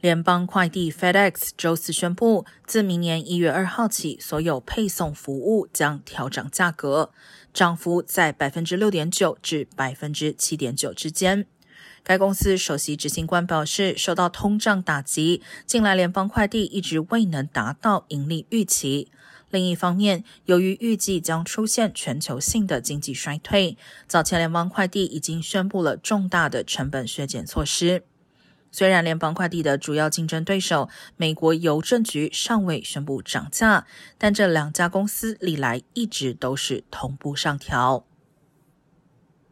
联邦快递 FedEx 周四宣布，自明年一月二号起，所有配送服务将调整价格，涨幅在百分之六点九至百分之七点九之间。该公司首席执行官表示，受到通胀打击，近来联邦快递一直未能达到盈利预期。另一方面，由于预计将出现全球性的经济衰退，早前联邦快递已经宣布了重大的成本削减措施。虽然联邦快递的主要竞争对手美国邮政局尚未宣布涨价，但这两家公司历来一直都是同步上调。